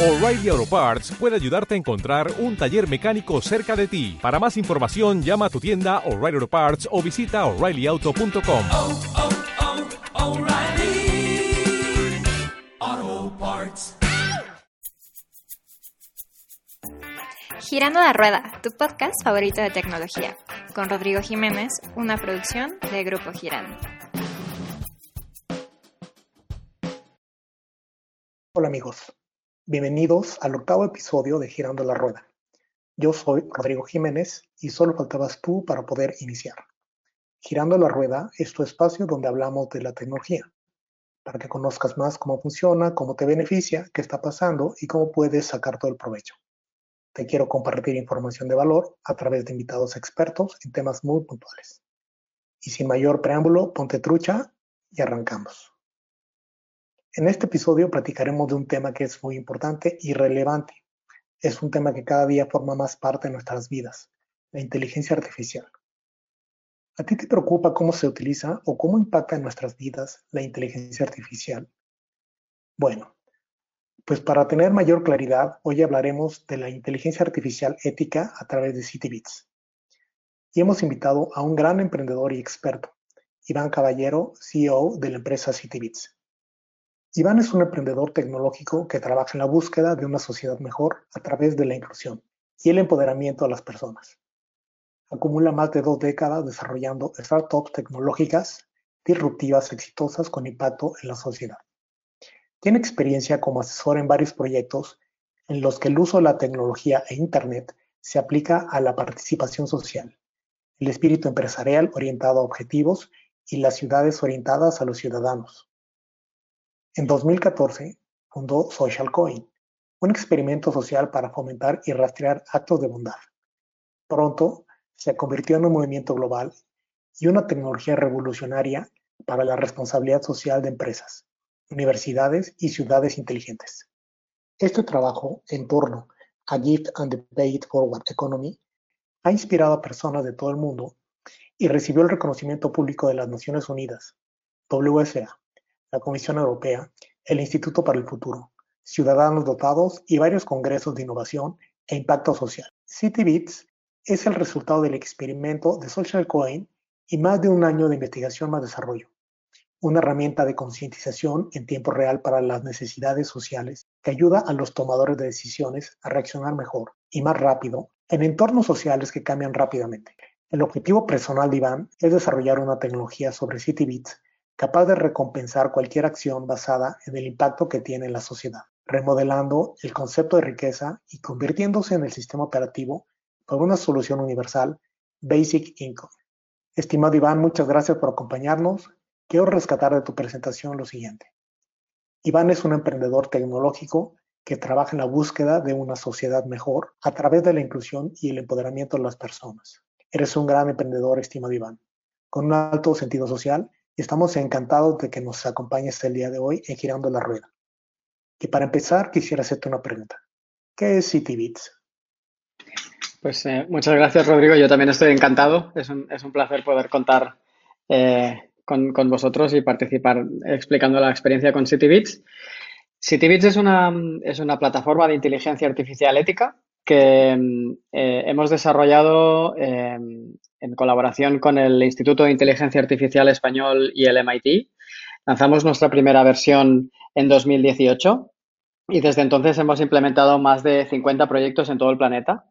O'Reilly Auto Parts puede ayudarte a encontrar un taller mecánico cerca de ti. Para más información, llama a tu tienda O'Reilly Auto Parts o visita oreillyauto.com. oh, oh, O'Reilly Auto Parts. Girando la Rueda, tu podcast favorito de tecnología, con Rodrigo Jiménez, una producción de Grupo Girando. Hola amigos, bienvenidos al octavo episodio de Girando la Rueda. Yo soy Rodrigo Jiménez y solo faltabas tú para poder iniciar. Girando la Rueda es tu espacio donde hablamos de la tecnología, para que conozcas más cómo funciona, cómo te beneficia, qué está pasando y cómo puedes sacar todo el provecho. Te quiero compartir información de valor a través de invitados expertos en temas muy puntuales. Y sin mayor preámbulo, ponte trucha y arrancamos. En este episodio platicaremos de un tema que es muy importante y relevante. Es un tema que cada día forma más parte de nuestras vidas, la inteligencia artificial. ¿A ti te preocupa cómo se utiliza o cómo impacta en nuestras vidas la inteligencia artificial? Bueno, pues para tener mayor claridad, hoy hablaremos de la inteligencia artificial ética a través de CityBits. Y hemos invitado a un gran emprendedor y experto, Iván Caballero, CEO de la empresa CityBits. Iván es un emprendedor tecnológico que trabaja en la búsqueda de una sociedad mejor a través de la inclusión y el empoderamiento de las personas. Acumula más de dos décadas desarrollando startups tecnológicas disruptivas exitosas con impacto en la sociedad. Tiene experiencia como asesor en varios proyectos en los que el uso de la tecnología e Internet se aplica a la participación social, el espíritu empresarial orientado a objetivos y las ciudades orientadas a los ciudadanos. En 2014 fundó SocialCoin, un experimento social para fomentar y rastrear actos de bondad. Pronto se convirtió en un movimiento global y una tecnología revolucionaria para la responsabilidad social de empresas, universidades y ciudades inteligentes. Este trabajo en torno a Gift and the Paid Forward Economy ha inspirado a personas de todo el mundo y recibió el reconocimiento público de las Naciones Unidas, WSA, la Comisión Europea, el Instituto para el Futuro, Ciudadanos Dotados y varios congresos de innovación e impacto social. CityBits es el resultado del experimento de SocialCoin y más de un año de investigación más desarrollo una herramienta de concientización en tiempo real para las necesidades sociales que ayuda a los tomadores de decisiones a reaccionar mejor y más rápido en entornos sociales que cambian rápidamente. El objetivo personal de Iván es desarrollar una tecnología sobre CityBits capaz de recompensar cualquier acción basada en el impacto que tiene en la sociedad, remodelando el concepto de riqueza y convirtiéndose en el sistema operativo por una solución universal, Basic Income. Estimado Iván, muchas gracias por acompañarnos quiero rescatar de tu presentación lo siguiente. Iván es un emprendedor tecnológico que trabaja en la búsqueda de una sociedad mejor a través de la inclusión y el empoderamiento de las personas. Eres un gran emprendedor, estimado Iván, con un alto sentido social estamos encantados de que nos acompañes el día de hoy en Girando la Rueda. Y para empezar, quisiera hacerte una pregunta. ¿Qué es CityBits? Pues eh, muchas gracias, Rodrigo. Yo también estoy encantado. Es un, es un placer poder contar eh, con, con, vosotros y participar explicando la experiencia con CityBits. CityBits es una, es una plataforma de inteligencia artificial ética que eh, hemos desarrollado en colaboración con el Instituto de Inteligencia Artificial Español y el MIT. Lanzamos nuestra primera versión en 2018 y desde entonces hemos implementado más de 50 proyectos en todo el planeta.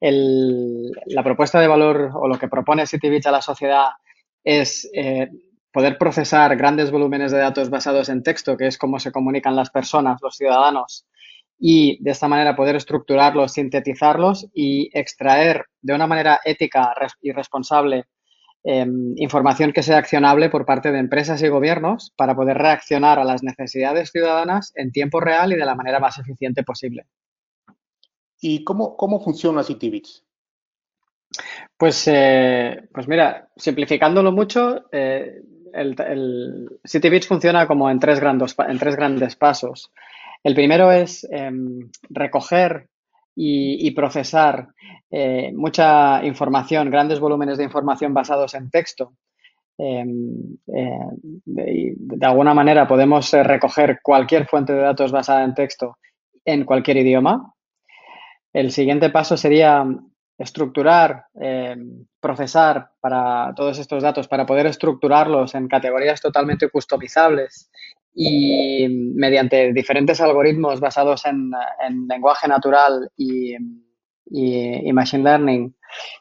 La propuesta de valor o lo que propone CityBits a la sociedad es eh, poder procesar grandes volúmenes de datos basados en texto, que es cómo se comunican las personas, los ciudadanos, y de esta manera poder estructurarlos, sintetizarlos y extraer de una manera ética y responsable eh, información que sea accionable por parte de empresas y gobiernos para poder reaccionar a las necesidades ciudadanas en tiempo real y de la manera más eficiente posible. ¿Y cómo, cómo funciona CityBits? Pues, eh, pues mira, simplificándolo mucho, eh, el, funciona como en tres, grandes, en tres grandes pasos. El primero es eh, recoger y, procesar eh, mucha información, grandes volúmenes de información basados en texto. Eh, de, de, alguna manera podemos recoger cualquier fuente de datos basada en texto en cualquier idioma. El siguiente paso sería estructurar, eh, procesar para todos estos datos, para poder estructurarlos en categorías totalmente customizables y mediante diferentes algoritmos basados en, lenguaje natural y, machine learning,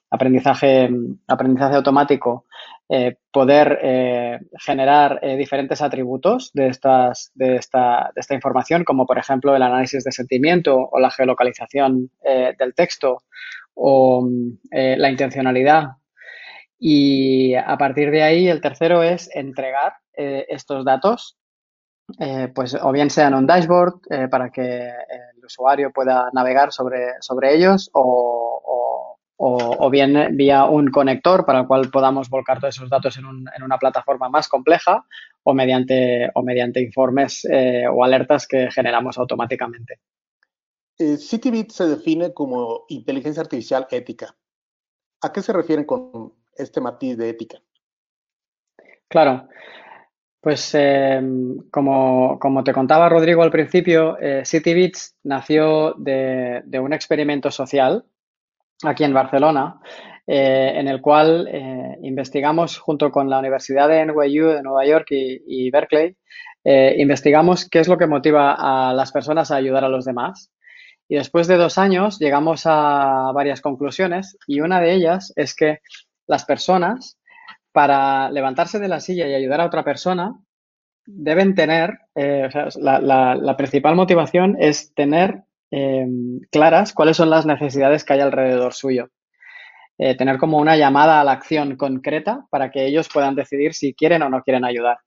aprendizaje, aprendizaje automático, eh, poder eh, generar diferentes atributos de, estas, de, esta, de esta información, como por ejemplo el análisis de sentimiento o la geolocalización del texto o eh, la intencionalidad. Y a partir de ahí, el tercero es entregar eh, estos datos, eh, pues o bien sea en un dashboard para que el usuario pueda navegar sobre, sobre ellos o, o, bien vía un conector para el cual podamos volcar todos esos datos en, un, en una plataforma más compleja o mediante, o mediante informes o alertas que generamos automáticamente. Eh, CityBit se define como inteligencia artificial ética. ¿A qué se refieren con este matiz de ética? Claro, pues em, como, te contaba Rodrigo al principio, eh, CityBits nació de, un experimento social aquí en Barcelona, eh, en el cual eh, investigamos junto con la Universidad de NYU de Nueva York y Berkeley, investigamos qué es lo que motiva a las personas a ayudar a los demás. Y después de dos años llegamos a varias conclusiones y una de ellas es que las personas, para levantarse de la silla y ayudar a otra persona, deben tener, eh, o sea, la, principal motivación es tener eh, claras cuáles son las necesidades que hay alrededor suyo. Eh, tener como una llamada a la acción concreta para que ellos puedan decidir si quieren o no quieren ayudar.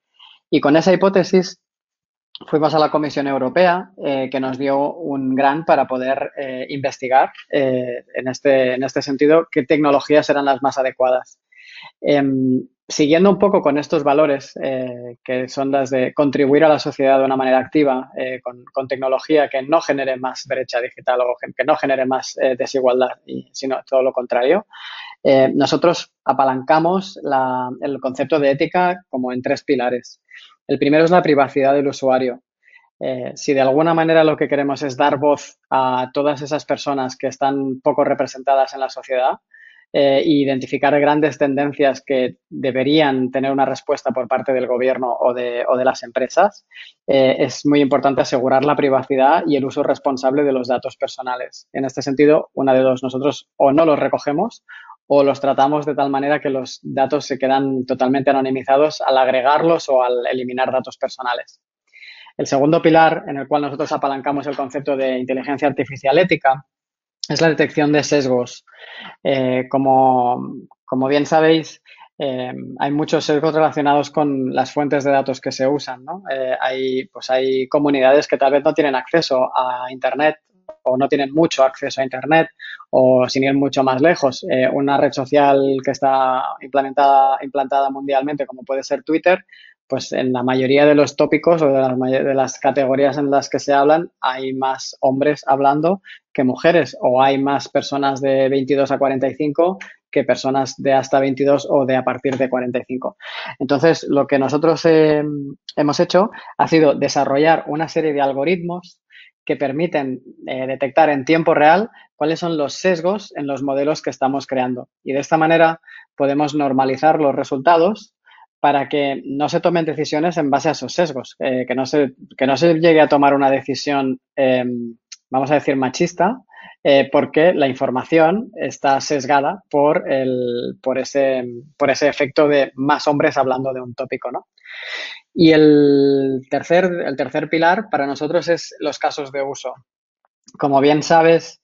Y con esa hipótesis fuimos a la Comisión Europea, que nos dio un gran para poder investigar en, este, en este sentido qué tecnologías eran las más adecuadas. Em, siguiendo un poco con estos valores, que son las de contribuir a la sociedad de una manera activa, con, con, tecnología que no genere más brecha digital o que no genere más desigualdad, sino todo lo contrario, nosotros apalancamos la, el concepto de ética como en tres pilares. El primero es la privacidad del usuario. Eh, si de alguna manera lo que queremos es dar voz a todas esas personas que están poco representadas en la sociedad e identificar grandes tendencias que deberían tener una respuesta por parte del gobierno o de, las empresas, eh, es muy importante asegurar la privacidad y el uso responsable de los datos personales. En este sentido, una de dos, nosotros o no los recogemos o los tratamos de tal manera que los datos se quedan totalmente anonimizados al agregarlos o al eliminar datos personales. El segundo pilar en el cual nosotros apalancamos el concepto de inteligencia artificial ética es la detección de sesgos. Eh, como, bien sabéis, eh, hay muchos sesgos relacionados con las fuentes de datos que se usan. Eh, hay, pues hay comunidades que tal vez no tienen acceso a Internet o no tienen mucho acceso a Internet o sin ir mucho más lejos, una red social que está implantada mundialmente como puede ser Twitter, pues en la mayoría de los tópicos o de las, de las categorías en las que se hablan hay más hombres hablando que mujeres o hay más personas de 22 a 45 que personas de hasta 22 o de a partir de 45. Entonces, lo que nosotros eh, hemos hecho ha sido desarrollar una serie de algoritmos que permiten eh, detectar en tiempo real cuáles son los sesgos en los modelos que estamos creando. Y de esta manera podemos normalizar los resultados para que no se tomen decisiones en base a esos sesgos, eh, que, no se, que no se llegue a tomar una decisión, em, vamos a decir, machista, eh, porque la información está sesgada por, el, por, ese, por ese efecto de más hombres hablando de un tópico, ¿no? Y el tercer, el tercer pilar para nosotros es los casos de uso. Como bien sabes,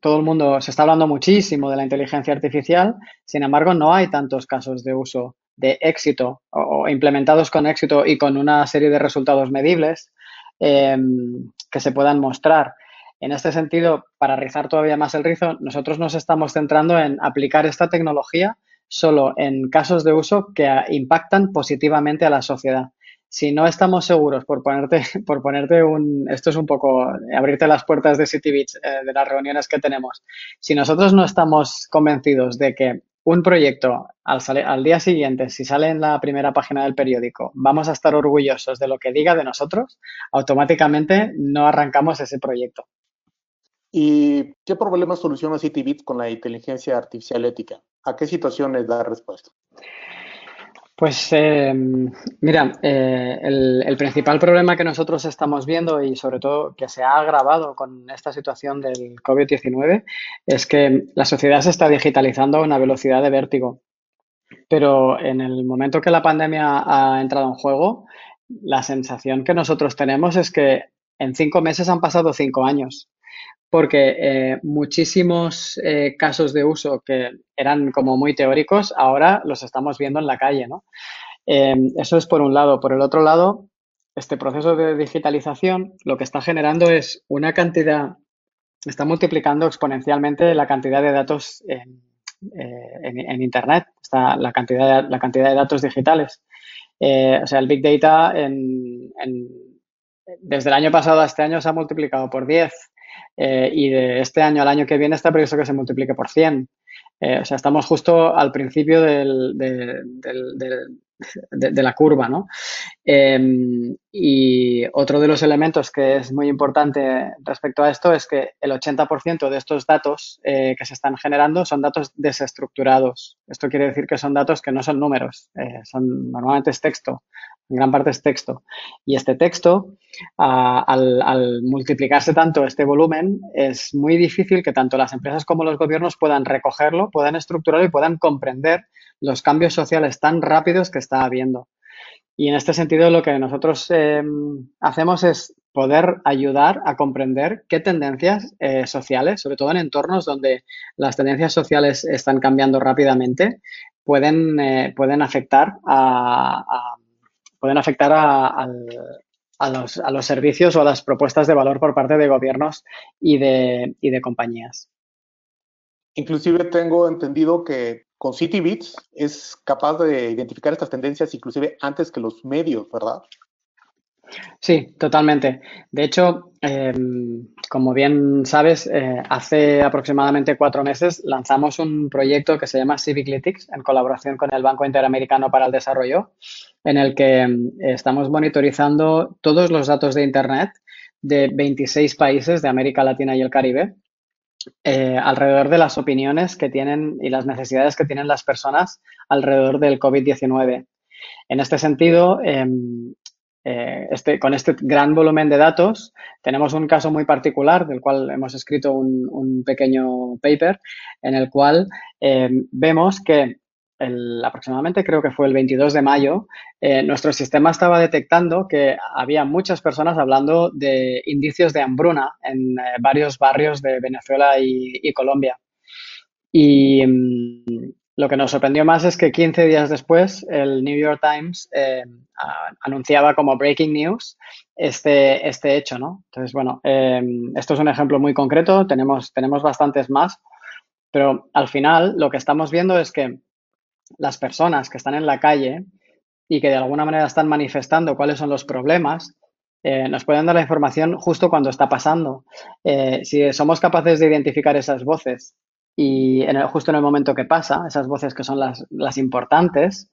todo el mundo se está hablando muchísimo de la inteligencia artificial, sin embargo, no hay tantos casos de uso de éxito o, implementados con éxito y con una serie de resultados medibles em, que se puedan mostrar. En este sentido, para rizar todavía más el rizo, nosotros nos estamos centrando en aplicar esta tecnología solo en casos de uso que impactan positivamente a la sociedad. Si no estamos seguros, por ponerte, por ponerte un, esto es un poco abrirte las puertas de City Beach, eh, de las reuniones que tenemos, si nosotros no estamos convencidos de que un proyecto al, al, día siguiente, si sale en la primera página del periódico, vamos a estar orgullosos de lo que diga de nosotros, automáticamente no arrancamos ese proyecto. ¿Y qué problemas soluciona CityBits con la inteligencia artificial ética? ¿A qué situaciones da respuesta? Pues eh, mira, eh, el, el, principal problema que nosotros estamos viendo y sobre todo que se ha agravado con esta situación del COVID-19 es que la sociedad se está digitalizando a una velocidad de vértigo. Pero en el momento que la pandemia ha entrado en juego, la sensación que nosotros tenemos es que en cinco meses han pasado cinco años porque eh, muchísimos eh, casos de uso que eran como muy teóricos, ahora los estamos viendo en la calle, ¿no? Eh, eso es por un lado. Por el otro lado, este proceso de digitalización lo que está generando es una cantidad, está multiplicando exponencialmente la cantidad de datos en, en Internet, está la, cantidad de, la cantidad de datos digitales. o sea, el Big Data en, desde el año pasado a este año se ha multiplicado por 10 eh, y de este año al año que viene está previsto que se multiplique por 100. Eh, o sea, estamos justo al principio del, del, del, de, la curva, ¿no? Eh, y otro de los elementos que es muy importante respecto a esto es que el 80% de estos datos eh, que se están generando son datos desestructurados. Esto quiere decir que son datos que no son números, eh, son normalmente es texto, en gran parte es texto. Y este texto, al, al, multiplicarse tanto este volumen, es muy difícil que tanto las empresas como los gobiernos puedan recogerlo, puedan estructurarlo y puedan comprender los cambios sociales tan rápidos que está habiendo. Y en este sentido lo que nosotros eh, hacemos es poder ayudar a comprender qué tendencias eh, sociales, sobre todo en entornos donde las tendencias sociales están cambiando rápidamente, pueden, eh, pueden afectar a, pueden afectar a, los, a, los, servicios o a las propuestas de valor por parte de gobiernos y de, y de compañías. Inclusive tengo entendido que con CityBits es capaz de identificar estas tendencias inclusive antes que los medios, ¿verdad? Sí, totalmente. De hecho, eh, como bien sabes, eh, hace aproximadamente cuatro meses lanzamos un proyecto que se llama Civiclytics en colaboración con el Banco Interamericano para el Desarrollo, en el que eh, estamos monitorizando todos los datos de Internet de 26 países de América Latina y el Caribe eh, alrededor de las opiniones que tienen y las necesidades que tienen las personas alrededor del COVID-19. En este sentido, eh, eh, este, con este gran volumen de datos, tenemos un caso muy particular del cual hemos escrito un, pequeño paper en el cual eh, vemos que aproximadamente creo que fue el 22 de mayo, eh, nuestro sistema estaba detectando que había muchas personas hablando de indicios de hambruna en eh, varios barrios de Venezuela y, Colombia. Y mmm, lo que nos sorprendió más es que 15 días después el New York Times eh, anunciaba como breaking news este, este hecho, ¿no? Entonces, bueno, esto es un ejemplo muy concreto, tenemos, tenemos bastantes más, pero al final lo que estamos viendo es que las personas que están en la calle y que de alguna manera están manifestando cuáles son los problemas, eh, nos pueden dar la información justo cuando está pasando. Eh, si somos capaces de identificar esas voces y justo en el momento que pasa, esas voces que son las, las importantes,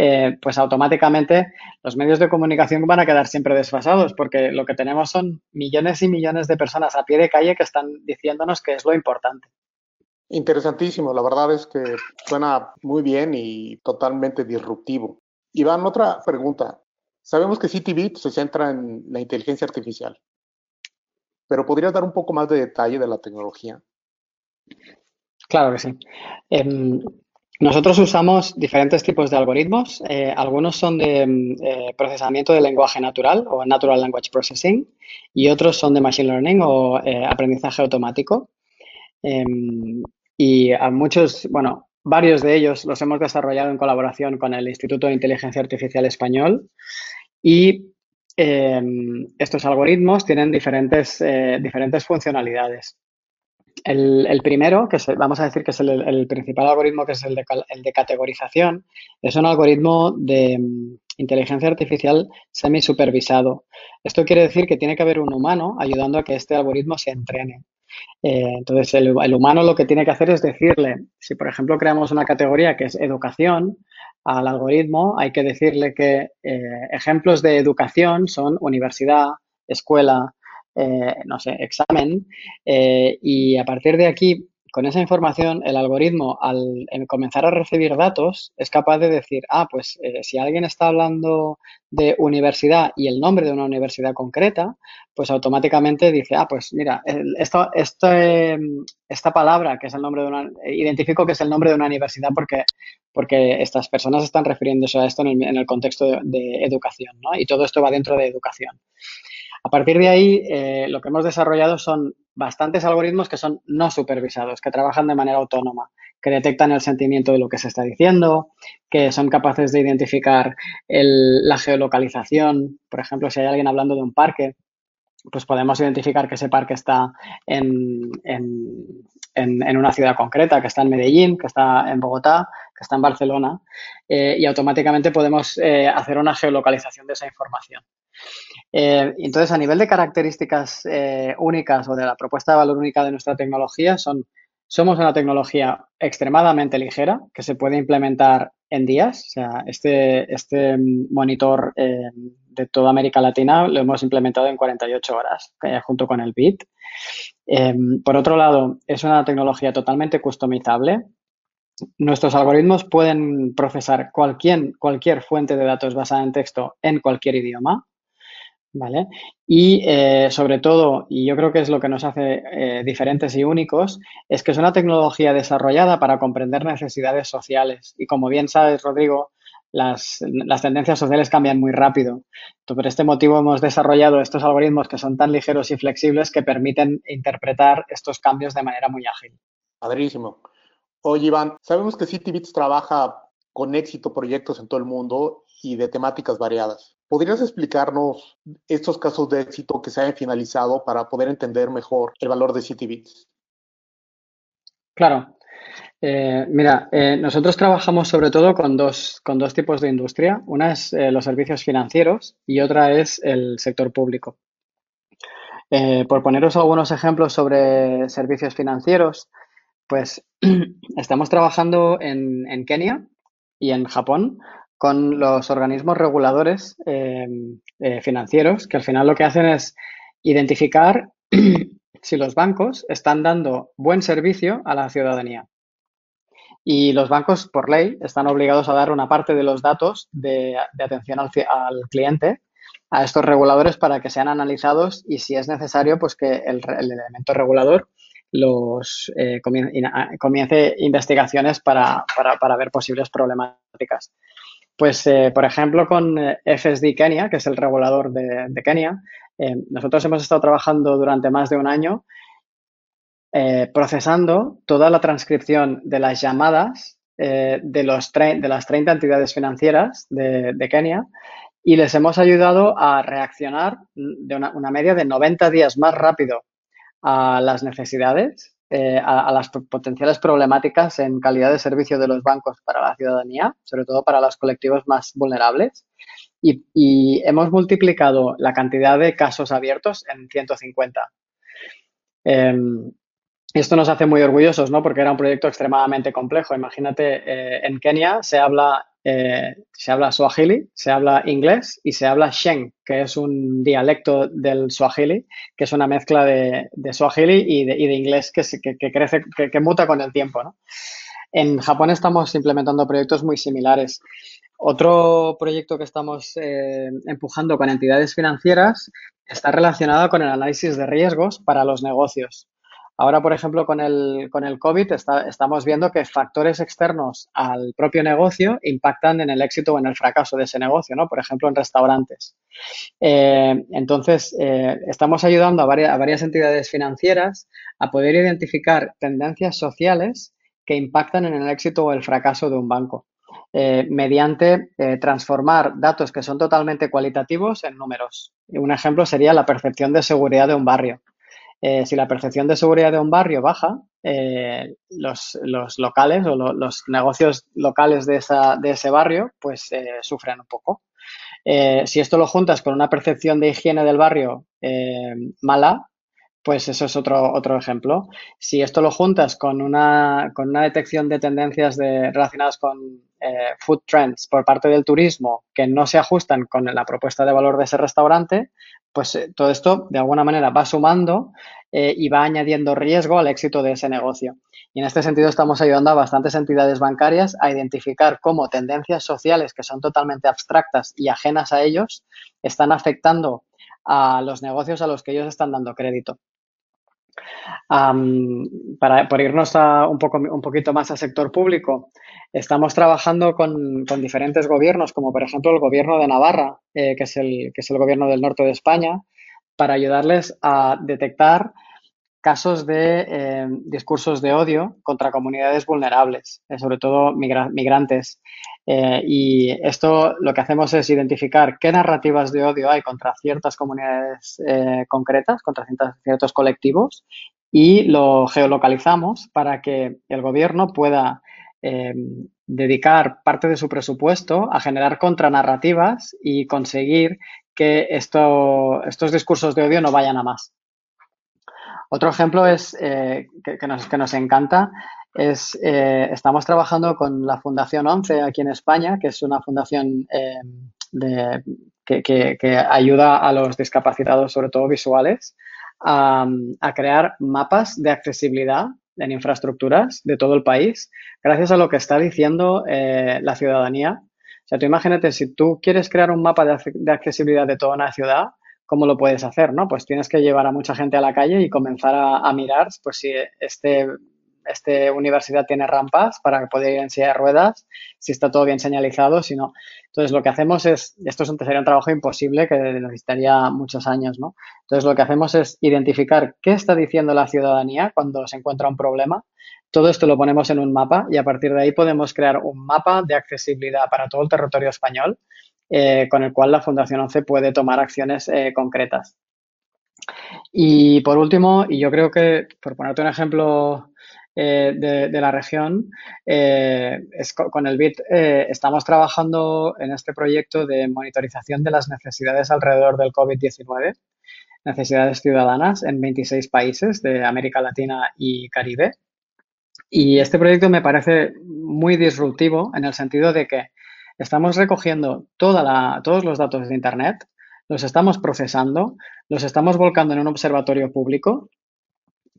eh, pues automáticamente los medios de comunicación van a quedar siempre desfasados porque lo que tenemos son millones y millones de personas a pie de calle que están diciéndonos qué es lo importante. Interesantísimo, la verdad es que suena muy bien y totalmente disruptivo. Iván, otra pregunta. Sabemos que CityBit se centra en la inteligencia artificial, pero ¿podrías dar un poco más de detalle de la tecnología? Claro que sí. Eh, nosotros usamos diferentes tipos de algoritmos. Eh, algunos son de eh, procesamiento de lenguaje natural o Natural Language Processing y otros son de Machine Learning o eh, aprendizaje automático. Em, y a muchos, bueno, varios de ellos los hemos desarrollado en colaboración con el Instituto de Inteligencia Artificial Español y eh, estos algoritmos tienen diferentes, eh, diferentes funcionalidades. El, primero, que vamos a decir que es el, principal algoritmo, que es el de, el de categorización, es un algoritmo de um, inteligencia artificial semi-supervisado. Esto quiere decir que tiene que haber un humano ayudando a que este algoritmo se entrene. Eh, entonces, el, humano lo que tiene que hacer es decirle, si por ejemplo creamos una categoría que es educación, al algoritmo hay que decirle que eh, ejemplos de educación son universidad, escuela, eh, no sé, examen, y a partir de aquí con esa información, el algoritmo, al comenzar a recibir datos, es capaz de decir, ah, pues eh, si alguien está hablando de universidad y el nombre de una universidad concreta, pues automáticamente dice, ah, pues mira, esta, esta palabra, que es el nombre de una, identifico que es el nombre de una universidad porque, porque estas personas están refiriéndose a esto en el, contexto de, de, educación, ¿no? Y todo esto va dentro de educación. A partir de ahí, eh, lo que hemos desarrollado son bastantes algoritmos que son no supervisados, que trabajan de manera autónoma, que detectan el sentimiento de lo que se está diciendo, que son capaces de identificar la geolocalización. Por ejemplo, si hay alguien hablando de un parque, pues podemos identificar que ese parque está en, una ciudad concreta, que está en Medellín, que está en Bogotá, que está en Barcelona, eh, y automáticamente podemos eh, hacer una geolocalización de esa información. Eh, entonces, a nivel de características eh, únicas o de la propuesta de valor única de nuestra tecnología, son, somos una tecnología extremadamente ligera que se puede implementar en días. O sea, este, este monitor eh, de toda América Latina lo hemos implementado en 48 horas junto con el BIT. por otro lado, es una tecnología totalmente customizable. Nuestros algoritmos pueden procesar cualquier, cualquier fuente de datos basada en texto en cualquier idioma. ¿Vale? Y eh, sobre todo, y yo creo que es lo que nos hace eh, diferentes y únicos, es que es una tecnología desarrollada para comprender necesidades sociales. Y como bien sabes, Rodrigo, las, tendencias sociales cambian muy rápido. Por este motivo hemos desarrollado estos algoritmos que son tan ligeros y flexibles que permiten interpretar estos cambios de manera muy ágil. Padrísimo. Oye, Iván, sabemos que CityBits trabaja con éxito proyectos en todo el mundo y de temáticas variadas. ¿Podrías explicarnos estos casos de éxito que se hayan finalizado para poder entender mejor el valor de CityBits? Claro. Eh, mira, eh, nosotros trabajamos sobre todo con dos, con dos tipos de industria. Una es eh, los servicios financieros y otra es el sector público. Por poneros algunos ejemplos sobre servicios financieros, pues estamos trabajando en Kenia y en Japón con los organismos reguladores eh, eh, financieros, que al final lo que hacen es identificar si los bancos están dando buen servicio a la ciudadanía. Y los bancos, por ley, están obligados a dar una parte de los datos de, atención al, cliente a estos reguladores para que sean analizados y, si es necesario, pues que el, el elemento regulador los eh, comience investigaciones para, para, para ver posibles problemáticas. Pues, eh, por ejemplo, con eh, FSD Kenia, que es el regulador de, Kenia, eh, nosotros hemos estado trabajando durante más de un año eh, procesando toda la transcripción de las llamadas de, las 30 entidades financieras de, Kenia y les hemos ayudado a reaccionar de una, una media de 90 días más rápido a las necesidades eh, a, las potenciales problemáticas en calidad de servicio de los bancos para la ciudadanía, sobre todo para los colectivos más vulnerables. Y, hemos multiplicado la cantidad de casos abiertos en 150. Eh, esto nos hace muy orgullosos, ¿no? Porque era un proyecto extremadamente complejo. Imagínate, eh, en Kenia se habla eh, se habla swahili, se habla inglés y se habla sheng, que es un dialecto del swahili, que es una mezcla de, de swahili y de, inglés que, crece, que, muta con el tiempo. En Japón estamos implementando proyectos muy similares. Otro proyecto que estamos eh, empujando con entidades financieras está relacionado con el análisis de riesgos para los negocios. Ahora, por ejemplo, con el, con el COVID estamos viendo que factores externos al propio negocio impactan en el éxito o en el fracaso de ese negocio, ¿no? Por ejemplo, en restaurantes. Eh, entonces, eh, estamos ayudando a varias, a varias entidades financieras a poder identificar tendencias sociales que impactan en el éxito o el fracaso de un banco. Eh, mediante transformar datos que son totalmente cualitativos en números. Un ejemplo sería la percepción de seguridad de un barrio. Eh, si la percepción de seguridad de un barrio baja, eh, los, locales o lo, los negocios locales de, ese barrio pues eh, sufren un poco. si esto lo juntas con una percepción de higiene del barrio mala, pues eso es otro, otro ejemplo. Si esto lo juntas con una, con una detección de tendencias de, relacionadas con food trends por parte del turismo que no se ajustan con la propuesta de valor de ese restaurante, pues eh, todo esto de alguna manera va sumando eh, y va añadiendo riesgo al éxito de ese negocio. Y en este sentido estamos ayudando a bastantes entidades bancarias a identificar cómo tendencias sociales que son totalmente abstractas y ajenas a ellos están afectando a los negocios a los que ellos están dando crédito. para, por irnos a un, poco, un poquito más al sector público, estamos trabajando con, diferentes gobiernos, como por ejemplo el gobierno de Navarra, eh, que, es el, que es el gobierno del norte de España, para ayudarles a detectar casos de eh, discursos de odio contra comunidades vulnerables, eh, sobre todo migrantes. Y esto lo que hacemos es identificar qué narrativas de odio hay contra ciertas comunidades concretas, contra ciertos colectivos, y lo geolocalizamos para que el gobierno pueda dedicar parte de su presupuesto a generar contranarrativas y conseguir que esto, estos discursos de odio no vayan a más. Otro ejemplo es eh, que, nos, encanta es eh, estamos trabajando con la Fundación 11 aquí en España, que es una fundación eh, que, ayuda a los discapacitados, sobre todo visuales, a, crear mapas de accesibilidad en infraestructuras de todo el país, gracias a lo que está diciendo la ciudadanía. O sea, tú imagínate, si tú quieres crear un mapa de accesibilidad de toda una ciudad, ¿cómo lo puedes hacer? ¿no? Pues tienes que llevar a mucha gente a la calle y comenzar a, mirar pues si este, este universidad tiene rampas para poder ir en silla de ruedas, si está todo bien señalizado, si no. Entonces, lo que hacemos es, esto sería un trabajo imposible que necesitaría muchos años, ¿no? Entonces, lo que hacemos es identificar qué está diciendo la ciudadanía cuando se encuentra un problema. Todo esto lo ponemos en un mapa y a partir de ahí podemos crear un mapa de accesibilidad para todo el territorio español eh, con el cual la Fundación 11 puede tomar acciones eh, concretas. Y por último, y yo creo que, por ponerte un ejemplo eh, de, la región, es, con el BIT estamos trabajando en este proyecto de monitorización de las necesidades alrededor del COVID-19, necesidades ciudadanas en 26 países de América Latina y Caribe. Y este proyecto me parece muy disruptivo en el sentido de que Estamos recogiendo toda todos los datos de Internet, los estamos procesando, los estamos volcando en un observatorio público.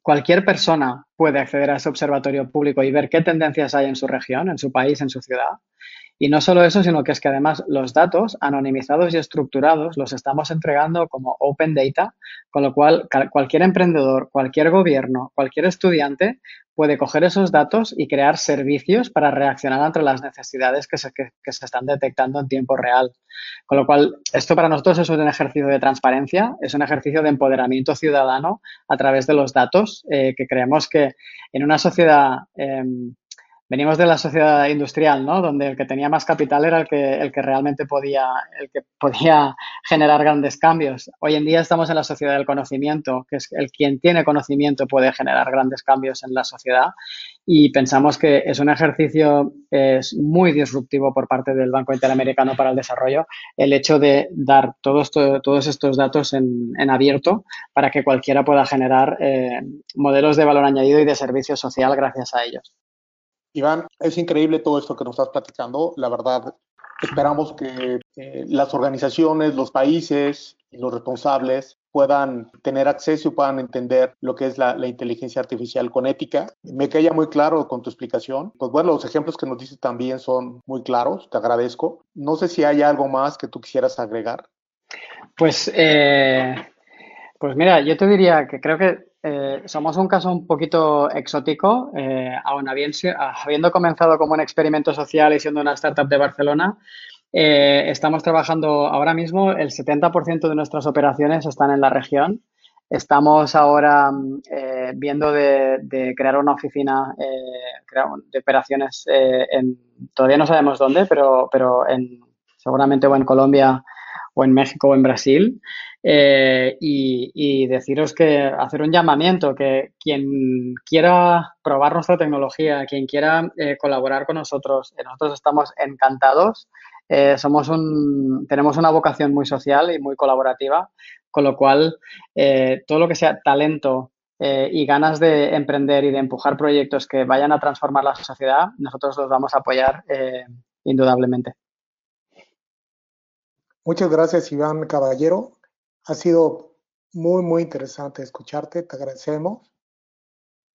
Cualquier persona puede acceder a ese observatorio público y ver qué tendencias hay en su región, en su país, en su ciudad. Y no solo eso, sino que es que además los datos anonimizados y estructurados los estamos entregando como open data, con lo cual cualquier emprendedor, cualquier gobierno, cualquier estudiante puede coger esos datos y crear servicios para reaccionar ante las necesidades que se, se, están detectando en tiempo real. Con lo cual, esto para nosotros es un ejercicio de transparencia, es un ejercicio de empoderamiento ciudadano a través de los datos, eh, que creemos que en una sociedad em, venimos de la sociedad industrial, ¿no? Donde el que tenía más capital era el que, el que realmente podía, el que podía generar grandes cambios. Hoy en día estamos en la sociedad del conocimiento, que es el quien tiene conocimiento puede generar grandes cambios en la sociedad y pensamos que es un ejercicio es muy disruptivo por parte del Banco Interamericano para el Desarrollo el hecho de dar todos estos datos en, abierto para que cualquiera pueda generar eh, modelos de valor añadido y de servicio social gracias a ellos. Iván, es increíble todo esto que nos estás platicando. La verdad, esperamos que eh, las organizaciones, los países y los responsables puedan tener acceso y puedan entender lo que es la, inteligencia artificial con ética. Me queda muy claro con tu explicación. Pues bueno, los ejemplos que nos dices también son muy claros, te agradezco. No sé si hay algo más que tú quisieras agregar. Pues, eh, pues mira, yo te diría que creo que eh, somos un caso un poquito exótico, eh, aún habiendo comenzado como un experimento social y siendo una startup de Barcelona, eh, estamos trabajando ahora mismo, el 70% de nuestras operaciones están en la región. Estamos ahora viendo de, crear una oficina de operaciones en, todavía no sabemos dónde, pero, pero en, seguramente o en Colombia o en México o en Brasil. Eh, y, deciros que hacer un llamamiento, que quien quiera probar nuestra tecnología, quien quiera eh, colaborar con nosotros, eh, nosotros estamos encantados. somos un, tenemos una vocación muy social y muy colaborativa, con lo cual todo lo que sea talento y ganas de emprender y de empujar proyectos que vayan a transformar la sociedad, nosotros los vamos a apoyar indudablemente. Muchas gracias, Iván Caballero. Ha sido muy, muy interesante escucharte. Te agradecemos.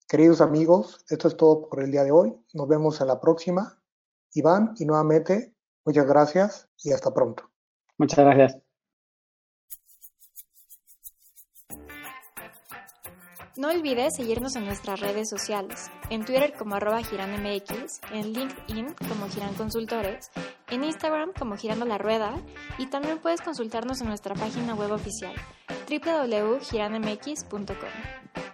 Queridos amigos, esto es todo por el día de hoy. Nos vemos en la próxima. Iván, y nuevamente, muchas gracias y hasta pronto. Muchas gracias. No olvides seguirnos en nuestras redes sociales, en Twitter como arroba giranmx, en LinkedIn como Giran Consultores, en Instagram como Girando la Rueda y también puedes consultarnos en nuestra página web oficial www.giranmx.com.